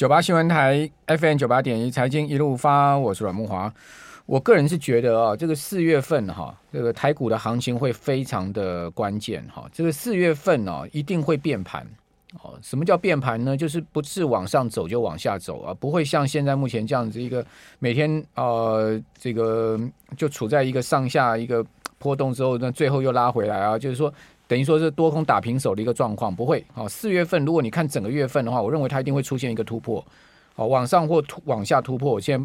九八新闻台 FM 九八点一财经一路发，我是阮慕华。我个人是觉得啊，这个四月份哈，这个台股的行情会非常的关键哈。这个四月份呢，一定会变盘哦。什么叫变盘呢？就是不是往上走就往下走啊，不会像现在目前这样子一个每天呃，这个就处在一个上下一个波动之后，那最后又拉回来啊，就是说。等于说是多空打平手的一个状况，不会。好，四月份如果你看整个月份的话，我认为它一定会出现一个突破，好，往上或突往下突破。我先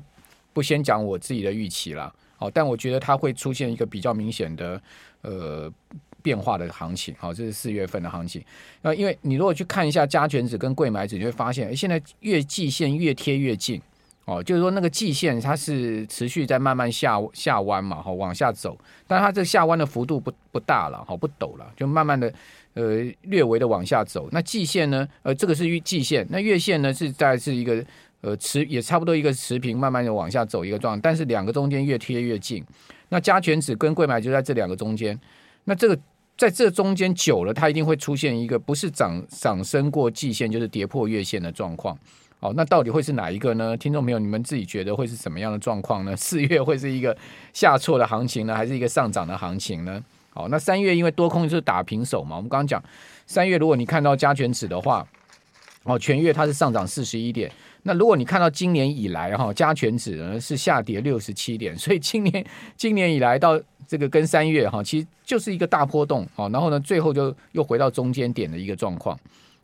不先讲我自己的预期了，好，但我觉得它会出现一个比较明显的呃变化的行情。好，这是四月份的行情。那因为你如果去看一下加权指跟柜买指，你会发现，诶，现在越季线越贴越近。哦，就是说那个季线它是持续在慢慢下下弯嘛，哈，往下走，但它这下弯的幅度不不大了，哈，不陡了，就慢慢的呃略微的往下走。那季线呢，呃，这个是季线，那月线呢是在是一个呃持也差不多一个持平，慢慢的往下走一个状，但是两个中间越贴越近。那加权指跟柜买就在这两个中间，那这个在这中间久了，它一定会出现一个不是涨涨升过季线，就是跌破月线的状况。哦，那到底会是哪一个呢？听众朋友，你们自己觉得会是什么样的状况呢？四月会是一个下挫的行情呢，还是一个上涨的行情呢？好，那三月因为多空就是打平手嘛，我们刚刚讲三月，如果你看到加权指的话，哦，全月它是上涨四十一点。那如果你看到今年以来哈，加权指呢是下跌六十七点，所以今年今年以来到这个跟三月哈，其实就是一个大波动。好，然后呢，最后就又回到中间点的一个状况。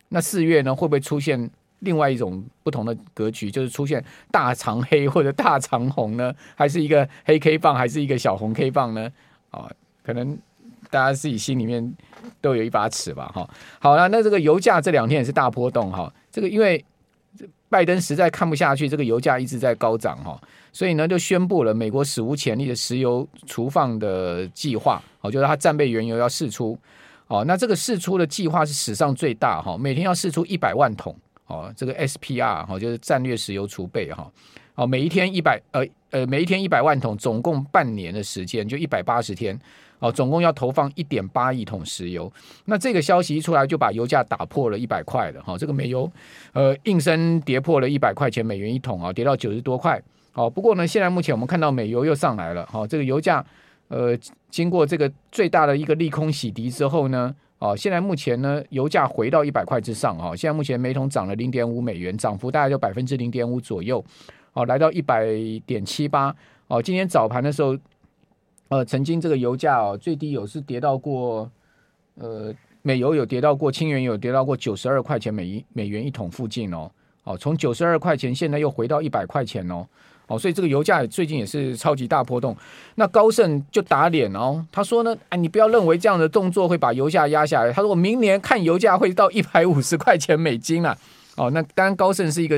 那四月呢，会不会出现？另外一种不同的格局，就是出现大长黑或者大长红呢，还是一个黑 K 棒，还是一个小红 K 棒呢？啊，可能大家自己心里面都有一把尺吧。哈，好了，那这个油价这两天也是大波动哈。这个因为拜登实在看不下去，这个油价一直在高涨哈，所以呢就宣布了美国史无前例的石油储放的计划，哦，就是他战备原油要释出。哦，那这个释出的计划是史上最大哈，每天要释出一百万桶。哦，这个 SPR 哈，就是战略石油储备哈，哦，每一天一百呃呃，每一天一百万桶，总共半年的时间就一百八十天，哦，总共要投放一点八亿桶石油。那这个消息一出来，就把油价打破了一百块的哈，这个美油呃应声跌破了一百块钱美元一桶啊，跌到九十多块。哦，不过呢，现在目前我们看到美油又上来了，哈，这个油价呃经过这个最大的一个利空洗涤之后呢。哦，现在目前呢，油价回到一百块之上哈。现在目前每桶涨了零点五美元，涨幅大概就百分之零点五左右。哦，来到一百点七八。哦，今天早盘的时候，呃，曾经这个油价哦最低有是跌到过，呃，美油有跌到过，轻原油有跌到过九十二块钱每一美元一桶附近哦。哦，从九十二块钱现在又回到一百块钱哦。哦，所以这个油价最近也是超级大波动。那高盛就打脸哦，他说呢，哎，你不要认为这样的动作会把油价压下来。他说我明年看油价会到一百五十块钱美金啊。哦，那当然高盛是一个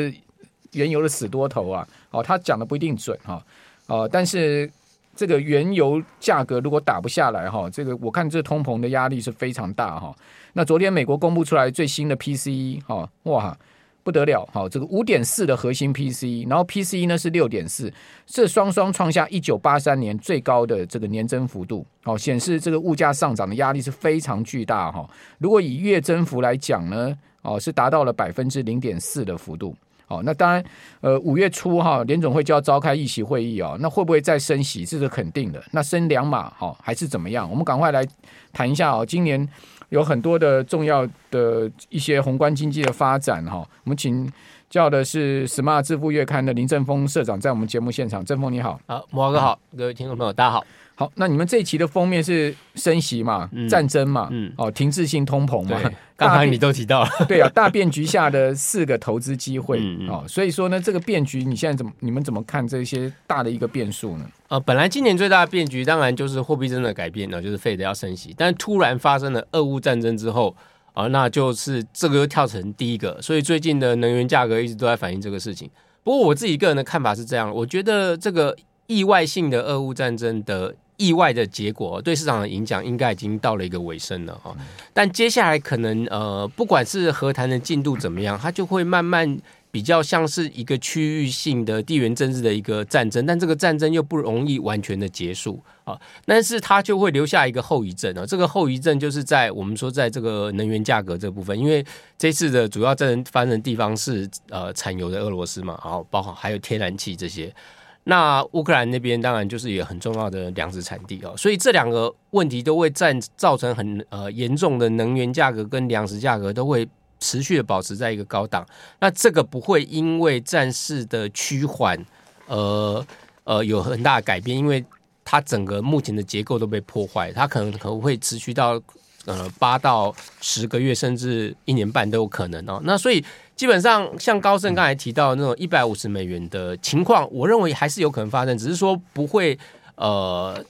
原油的死多头啊。哦，他讲的不一定准哈。哦，但是这个原油价格如果打不下来哈，这个我看这通膨的压力是非常大哈。那昨天美国公布出来最新的 PCE 哈，哇。不得了，好，这个五点四的核心 P C，然后 PCE 呢是六点四，这双双创下一九八三年最高的这个年增幅度，好，显示这个物价上涨的压力是非常巨大哈。如果以月增幅来讲呢，哦，是达到了百分之零点四的幅度，好，那当然，呃，五月初哈，联总会就要召开议席会议啊，那会不会再升息？这是肯定的。那升两码哈，还是怎么样？我们赶快来谈一下哦，今年。有很多的重要的一些宏观经济的发展哈，我们请教的是《Smart 致富月刊》的林正峰社长，在我们节目现场。正峰你好，好，慕驊哥好，各位听众朋友大家好。好，那你们这一期的封面是升息嘛？嗯、战争嘛？嗯，哦，停滞性通膨嘛？刚才你都提到了，对啊，大变局下的四个投资机会哦，所以说呢，这个变局你现在怎么你们怎么看这些大的一个变数呢？呃，本来今年最大的变局当然就是货币政策改变了，就是 Fed 要升息，但突然发生了俄乌战争之后啊、呃，那就是这个又跳成第一个，所以最近的能源价格一直都在反映这个事情。不过我自己个人的看法是这样，我觉得这个意外性的俄乌战争的。意外的结果对市场的影响应该已经到了一个尾声了哈，但接下来可能呃，不管是和谈的进度怎么样，它就会慢慢比较像是一个区域性的地缘政治的一个战争，但这个战争又不容易完全的结束啊，但是它就会留下一个后遗症啊。这个后遗症就是在我们说在这个能源价格这部分，因为这次的主要战争发生的地方是呃产油的俄罗斯嘛，然后包括还有天然气这些。那乌克兰那边当然就是也很重要的粮食产地哦，所以这两个问题都会占造成很呃严重的能源价格跟粮食价格都会。持续的保持在一个高档，那这个不会因为战事的趋缓，呃呃有很大的改变，因为它整个目前的结构都被破坏，它可能可能会持续到呃八到十个月，甚至一年半都有可能哦。那所以基本上像高盛刚才提到那种一百五十美元的情况，我认为还是有可能发生，只是说不会呃。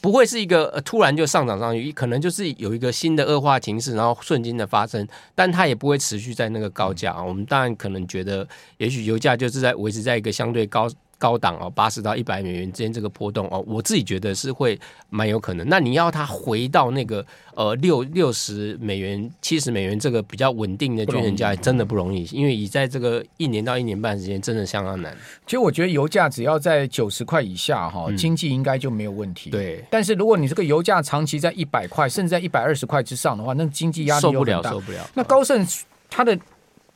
不会是一个突然就上涨上去，可能就是有一个新的恶化情势，然后瞬间的发生，但它也不会持续在那个高价。啊我们当然可能觉得，也许油价就是在维持在一个相对高。高档哦，八十到一百美元之间这个波动哦，我自己觉得是会蛮有可能。那你要它回到那个呃六六十美元、七十美元这个比较稳定的均衡价，真的不容易，因为以在这个一年到一年半时间，真的相当难。其实我觉得油价只要在九十块以下哈，经济应该就没有问题。对，但是如果你这个油价长期在一百块，甚至在一百二十块之上的话，那经济压力受不了，受不了。那高盛它的。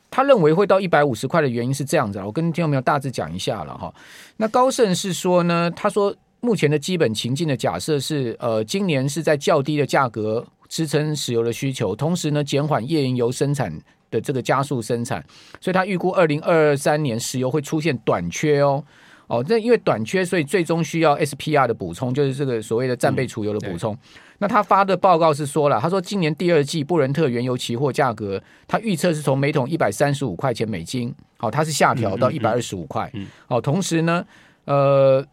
他认为会到一百五十块的原因是这样子，我跟听众朋友大致讲一下了哈。那高盛是说呢，他说目前的基本情境的假设是，呃，今年是在较低的价格支撑石油的需求，同时呢减缓页岩油生产的这个加速生产，所以他预估二零二三年石油会出现短缺哦。哦，那因为短缺，所以最终需要 SPR 的补充，就是这个所谓的战备储油的补充。嗯、那他发的报告是说了，他说今年第二季布伦特原油期货价格，他预测是从每桶一百三十五块钱美金，好、哦，它是下调到一百二十五块。好、哦，同时呢，呃，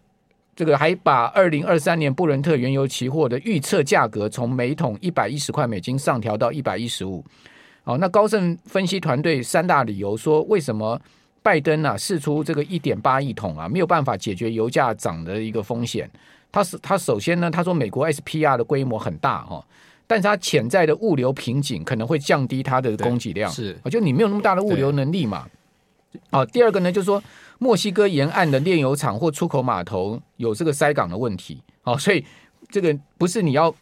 这个还把二零二三年布伦特原油期货的预测价格从每桶一百一十块美金上调到一百一十五。好，那高盛分析团队三大理由说，为什么？拜登啊，试出这个一点八亿桶啊，没有办法解决油价涨的一个风险。他是他首先呢，他说美国 SPR 的规模很大哦，但是它潜在的物流瓶颈可能会降低它的供给量。是，就你没有那么大的物流能力嘛。哦，第二个呢，就是说墨西哥沿岸的炼油厂或出口码头有这个塞港的问题。哦，所以这个不是你要。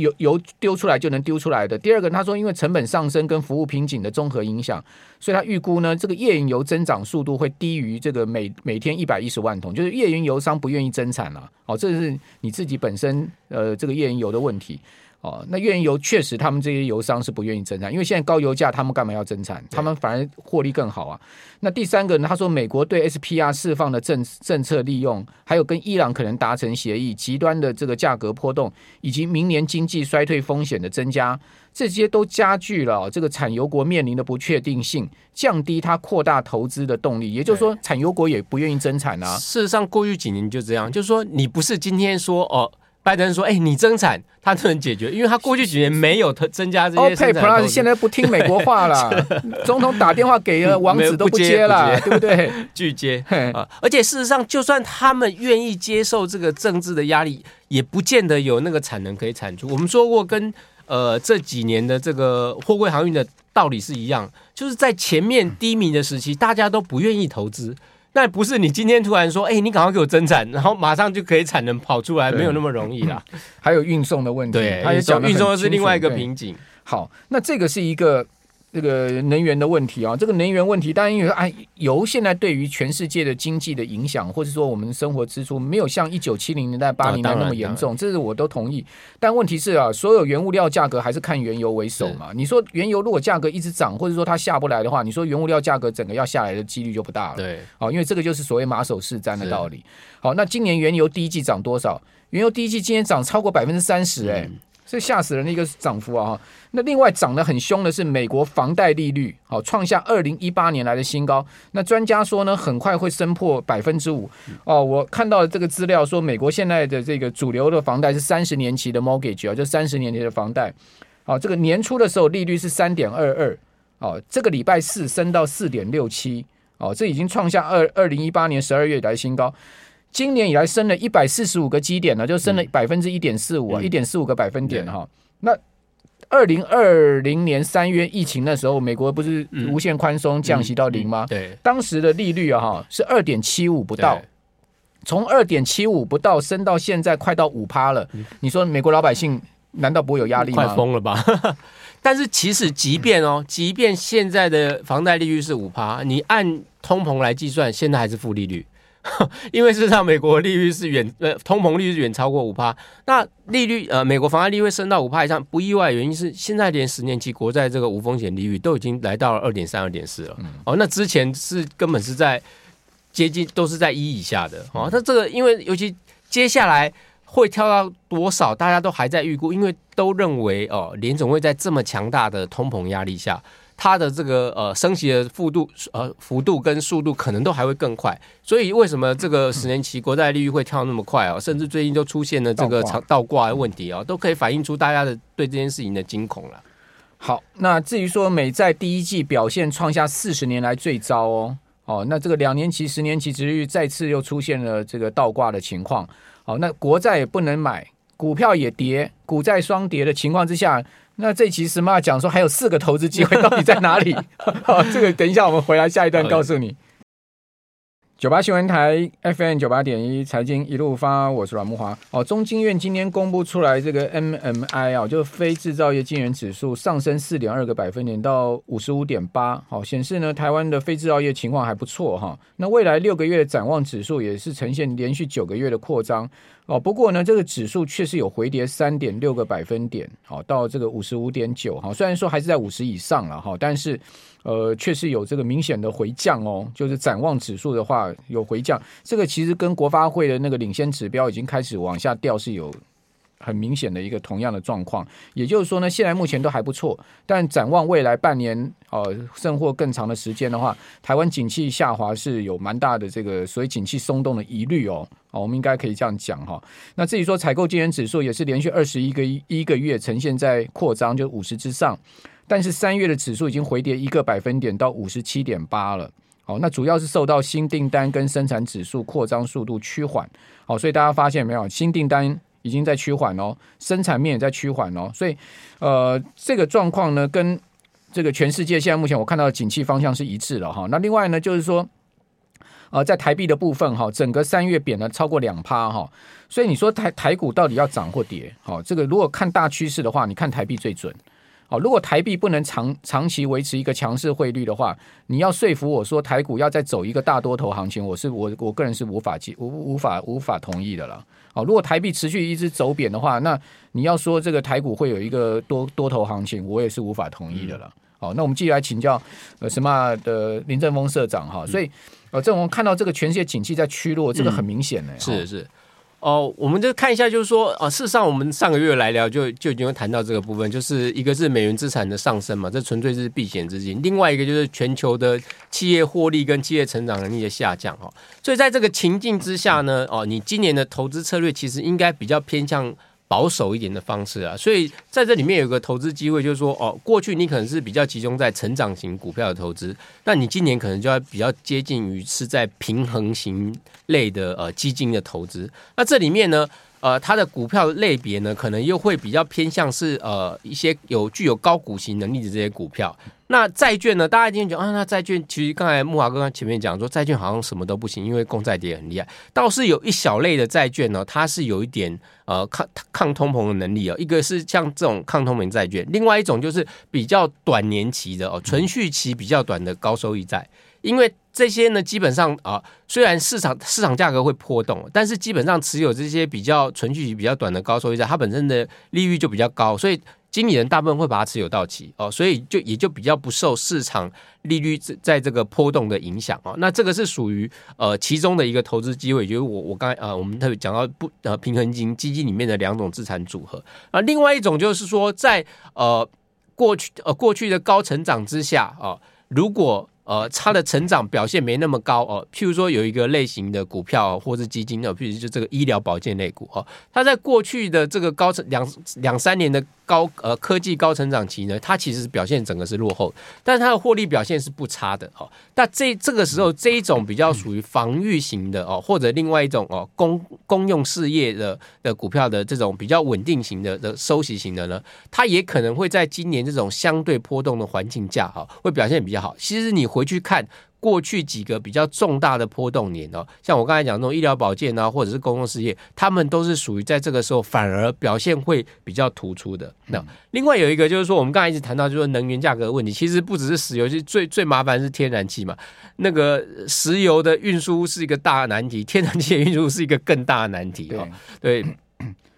油油丢出来就能丢出来的。第二个，他说因为成本上升跟服务瓶颈的综合影响，所以他预估呢，这个页岩油增长速度会低于这个每每天一百一十万桶，就是页岩油商不愿意增产了、哦，这是你自己本身呃这个页岩油的问题。哦，那页岩油确实，他们这些油商是不愿意增产，因为现在高油价，他们干嘛要增产？他们反而获利更好啊。那第三个呢？他说，美国对 SPR 释放的政政策利用，还有跟伊朗可能达成协议，极端的这个价格波动，以及明年经济衰退风险的增加，这些都加剧了这个产油国面临的不确定性，降低它扩大投资的动力。也就是说，产油国也不愿意增产啊。事实上，过去几年就这样，就是说，你不是今天说哦。拜登说：“哎、欸，你增产，他就能解决，因为他过去几年没有增加这些生产。OPEC Plus 现在不听美国话了，总统打电话给了 王子都不接了，接不接对不对？拒接啊！而且事实上，就算他们愿意接受这个政治的压力，也不见得有那个产能可以产出。我们说过跟，跟呃这几年的这个货柜航运的道理是一样，就是在前面低迷的时期，大家都不愿意投资。”那不是你今天突然说，哎、欸，你赶快给我增产，然后马上就可以产能跑出来，没有那么容易啦。还有运送的问题，对，他也讲运送的是另外一个瓶颈。好，那这个是一个。这个能源的问题啊，这个能源问题，当然因为哎，油现在对于全世界的经济的影响，或者说我们生活支出，没有像一九七零年代、八零年代那么严重，这是我都同意。但问题是啊，所有原物料价格还是看原油为首嘛。你说原油如果价格一直涨，或者说它下不来的话，你说原物料价格整个要下来的几率就不大了。对，好，因为这个就是所谓马首是瞻的道理。好，那今年原油第一季涨多少？原油第一季今年涨超过百分之三十，哎。这吓死人的一个涨幅啊！那另外涨得很凶的是美国房贷利率，好创下二零一八年来的新高。那专家说呢，很快会升破百分之五。哦，我看到这个资料说，美国现在的这个主流的房贷是三十年期的 mortgage 啊，就三十年期的房贷。好，这个年初的时候利率是三点二二，哦，这个礼拜四升到四点六七，哦，这已经创下二二零一八年十二月以来新高。今年以来升了一百四十五个基点呢，就升了百分之一点四五啊，一点四五个百分点哈。那二零二零年三月疫情那时候，美国不是无限宽松降息到零吗？嗯嗯、对，当时的利率啊哈是二点七五不到，从二点七五不到升到现在快到五趴了。嗯、你说美国老百姓难道不会有压力吗？快疯了吧！但是其实即便哦，即便现在的房贷利率是五趴，你按通膨来计算，现在还是负利率。因为事实上，美国利率是远呃通膨率是远超过五趴，那利率呃美国房贷利率会升到五趴以上，不意外，原因是现在连十年期国债这个无风险利率都已经来到了二点三、二点四了。哦，那之前是根本是在接近都是在一以下的。哦，那这个因为尤其接下来会跳到多少，大家都还在预估，因为都认为哦联总会在这么强大的通膨压力下。它的这个呃升息的幅度呃幅度跟速度可能都还会更快，所以为什么这个十年期国债利率会跳那么快啊？甚至最近都出现了这个长倒挂的问题啊，都可以反映出大家的对这件事情的惊恐了。好，那至于说美债第一季表现创下四十年来最糟哦哦，那这个两年期、十年期值率再次又出现了这个倒挂的情况。好，那国债也不能买，股票也跌，股债双跌的情况之下。那这期 Smart 讲说还有四个投资机会，到底在哪里？好，这个等一下我们回来下一段告诉你。九八新闻台 FM 九八点一财经一路发，我是阮木华。哦，中经院今天公布出来这个 MMI 啊，就是非制造业经理人指数上升四点二个百分点到五十五点八，好，显示呢台湾的非制造业情况还不错哈。那未来六个月展望指数也是呈现连续九个月的扩张哦。不过呢，这个指数确实有回跌三点六个百分点，好，到这个五十五点九哈。虽然说还是在五十以上了哈，但是。呃，确实有这个明显的回降哦，就是展望指数的话有回降，这个其实跟国发会的那个领先指标已经开始往下掉，是有很明显的一个同样的状况。也就是说呢，现在目前都还不错，但展望未来半年呃，甚或更长的时间的话，台湾景气下滑是有蛮大的这个所以景气松动的疑虑哦。哦，我们应该可以这样讲哈。那至于说采购经理指数也是连续二十一个一个月呈现在扩张，就五十之上。但是三月的指数已经回跌一个百分点到五十七点八了，好，那主要是受到新订单跟生产指数扩张速度趋缓，好，所以大家发现没有，新订单已经在趋缓哦，生产面也在趋缓哦，所以呃，这个状况呢，跟这个全世界现在目前我看到的景气方向是一致的哈。那另外呢，就是说，呃，在台币的部分哈，整个三月贬了超过两趴哈，所以你说台台股到底要涨或跌？好，这个如果看大趋势的话，你看台币最准。好，如果台币不能长长期维持一个强势汇率的话，你要说服我说台股要再走一个大多头行情，我是我我个人是无法接无无法无法同意的了。好，如果台币持续一直走贬的话，那你要说这个台股会有一个多多头行情，我也是无法同意的了。好，那我们继续来请教呃什么的林正峰社长哈，所以呃这种看到这个全世界景气在趋弱，这个很明显呢、欸嗯、是是。哦，我们就看一下，就是说，啊，事实上，我们上个月来聊就就已经谈到这个部分，就是一个是美元资产的上升嘛，这纯粹是避险资金；另外一个就是全球的企业获利跟企业成长能力的下降，哈。所以在这个情境之下呢，哦，你今年的投资策略其实应该比较偏向。保守一点的方式啊，所以在这里面有个投资机会，就是说哦，过去你可能是比较集中在成长型股票的投资，那你今年可能就要比较接近于是在平衡型类的呃基金的投资。那这里面呢，呃，它的股票类别呢，可能又会比较偏向是呃一些有具有高股息能力的这些股票。那债券呢？大家一定觉得啊，那债券其实刚才木华哥前面讲说，债券好像什么都不行，因为公债跌很厉害。倒是有一小类的债券呢，它是有一点呃抗抗通膨的能力哦。一个是像这种抗通膨债券，另外一种就是比较短年期的哦，存续期比较短的高收益债。因为这些呢，基本上啊，虽然市场市场价格会波动，但是基本上持有这些比较存续期比较短的高收益债，它本身的利率就比较高，所以。经理人大部分会把它持有到期哦，所以就也就比较不受市场利率在这个波动的影响哦。那这个是属于呃其中的一个投资机会，就是我我刚才呃我们特别讲到不呃平衡型基金里面的两种资产组合啊。另外一种就是说在呃过去呃过去的高成长之下啊，如果呃，它的成长表现没那么高哦。譬如说，有一个类型的股票或是基金哦，譬如就这个医疗保健类股哦，它在过去的这个高成两两三年的高呃科技高成长期呢，它其实表现整个是落后，但是它的获利表现是不差的哦。那这这个时候这一种比较属于防御型的哦，或者另外一种哦攻公用事业的的股票的这种比较稳定型的的收息型的呢，它也可能会在今年这种相对波动的环境下哈，会表现比较好。其实你回去看。过去几个比较重大的波动年哦，像我刚才讲那种医疗保健啊，或者是公共事业，他们都是属于在这个时候反而表现会比较突出的。那另外有一个就是说，我们刚才一直谈到就是能源价格的问题，其实不只是石油，其实最最麻烦是天然气嘛。那个石油的运输是一个大难题，天然气的运输是一个更大的难题哦。对，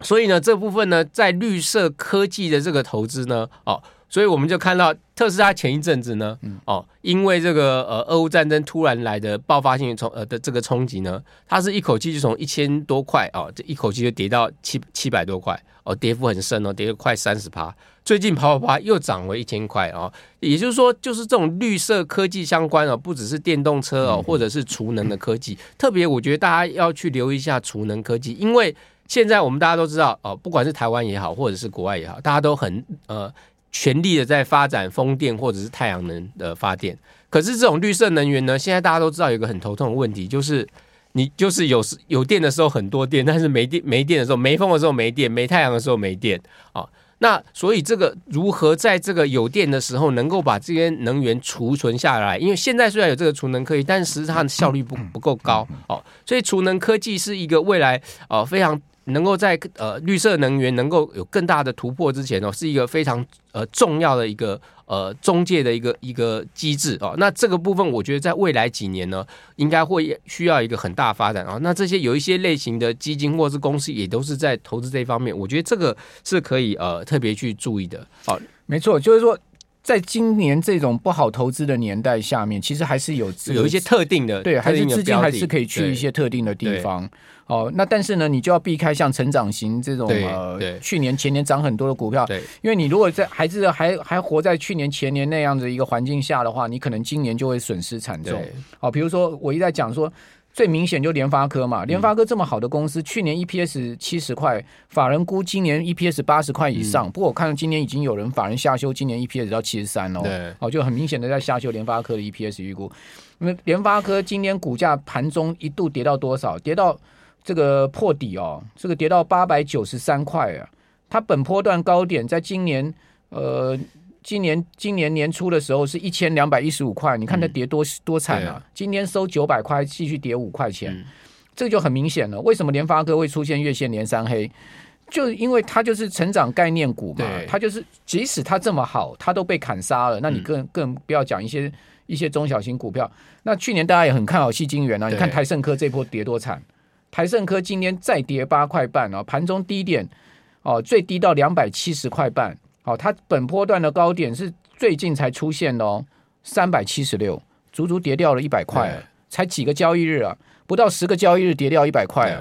所以呢，这部分呢，在绿色科技的这个投资呢，哦。所以我们就看到特斯拉前一阵子呢，哦，因为这个呃俄乌战争突然来的爆发性冲呃的这个冲击呢，它是一口气就从一千多块哦，这一口气就跌到七七百多块哦，跌幅很深哦，跌了快三十趴。最近啪啪啪又涨回一千块哦，也就是说，就是这种绿色科技相关哦，不只是电动车哦，或者是储能的科技，特别我觉得大家要去留意一下储能科技，因为现在我们大家都知道哦，不管是台湾也好，或者是国外也好，大家都很呃。全力的在发展风电或者是太阳能的发电，可是这种绿色能源呢，现在大家都知道有一个很头痛的问题，就是你就是有时有电的时候很多电，但是没电没电的时候，没风的时候没电，没太阳的时候没电啊。那所以这个如何在这个有电的时候能够把这些能源储存下来？因为现在虽然有这个储能科技，但是实际上效率不不够高哦，所以储能科技是一个未来呃非常。能够在呃绿色能源能够有更大的突破之前哦，是一个非常呃重要的一个呃中介的一个一个机制哦。那这个部分我觉得在未来几年呢，应该会需要一个很大发展啊。那这些有一些类型的基金或是公司也都是在投资这方面，我觉得这个是可以呃特别去注意的。好，没错，就是说。在今年这种不好投资的年代下面，其实还是有有一些特定的，对，还是资金还是可以去一些特定的地方。哦，那但是呢，你就要避开像成长型这种呃，去年前年涨很多的股票，对，因为你如果在还是还还活在去年前年那样子一个环境下的话，你可能今年就会损失惨重。哦，比如说我一直在讲说。最明显就联发科嘛，联发科这么好的公司，嗯、去年 EPS 七十块，法人估今年 EPS 八十块以上。嗯、不过我看到今年已经有人法人下修今年 EPS 到七十三哦，哦，就很明显的在下修联发科的 EPS 预估。那么联发科今天股价盘中一度跌到多少？跌到这个破底哦，这个跌到八百九十三块啊。它本波段高点在今年呃。今年今年年初的时候是一千两百一十五块，你看它跌多、嗯、多惨啊！今天收九百块，继续跌五块钱，嗯、这个就很明显了。为什么联发科会出现月线连三黑？就因为它就是成长概念股嘛，它就是即使它这么好，它都被砍杀了。那你更更不要讲一些一些中小型股票。那去年大家也很看好矽晶圆啊，你看台盛科这波跌多惨，台盛科今天再跌八块半啊，盘中低点哦最低到两百七十块半。哦，它本波段的高点是最近才出现的哦，三百七十六，足足跌掉了一百块，才几个交易日啊，不到十个交易日跌掉一百块啊。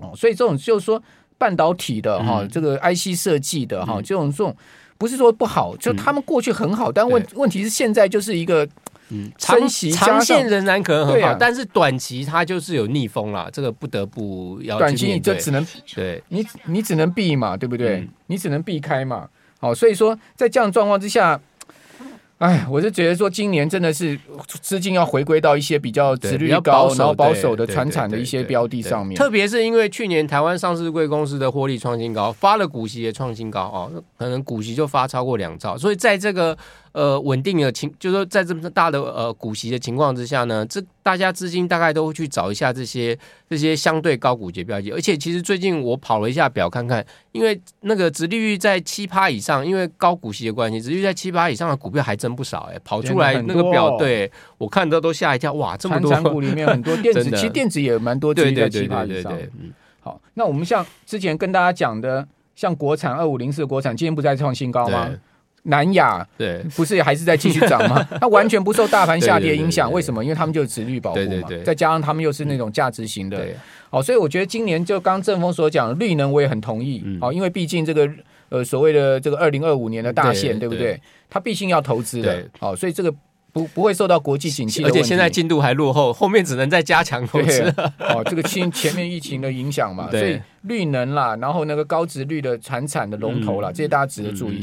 哦，所以这种就是说半导体的哈、嗯，这个 IC 设计的哈，这种这种不是说不好，就他们过去很好，但问问题是现在就是一个嗯，长期长线仍然可能很好，但是短期它就是有逆风了，这个不得不要短期你就只能对你你只能避嘛，对不对？你只能避开嘛。哦，所以说在这样状况之下，哎，我是觉得说今年真的是资金要回归到一些比较殖利率高、然后保守的传产的一些标的上面。特别是因为去年台湾上市贵公司的获利创新高，发了股息也创新高哦，可能股息就发超过两兆，所以在这个。呃，稳定的情，就是说在这么大的呃股息的情况之下呢，这大家资金大概都会去找一下这些这些相对高股息标的，而且其实最近我跑了一下表看看，因为那个殖利率在七趴以上，因为高股息的关系，殖利率在七趴以上的股票还真不少哎、欸，跑出来那个表，对我看到都吓一跳，哇，这么多股里面很多电子，其实电子也蛮多，殖利率在七趴以上。嗯，好，那我们像之前跟大家讲的，像国产二五零四的国产，今天不在创新高吗？南亚对，不是还是在继续涨吗？它完全不受大盘下跌影响，为什么？因为他们就是殖率保护嘛，再加上他们又是那种价值型的，好，所以我觉得今年就刚正峰所讲的绿能，我也很同意，好，因为毕竟这个呃所谓的这个二零二五年的大限，对不对？它毕竟要投资的，好，所以这个不不会受到国际景气，而且现在进度还落后，后面只能再加强投资。哦，这个前前面疫情的影响嘛，所以绿能啦，然后那个高值率的产产的龙头啦，这些大家值得注意。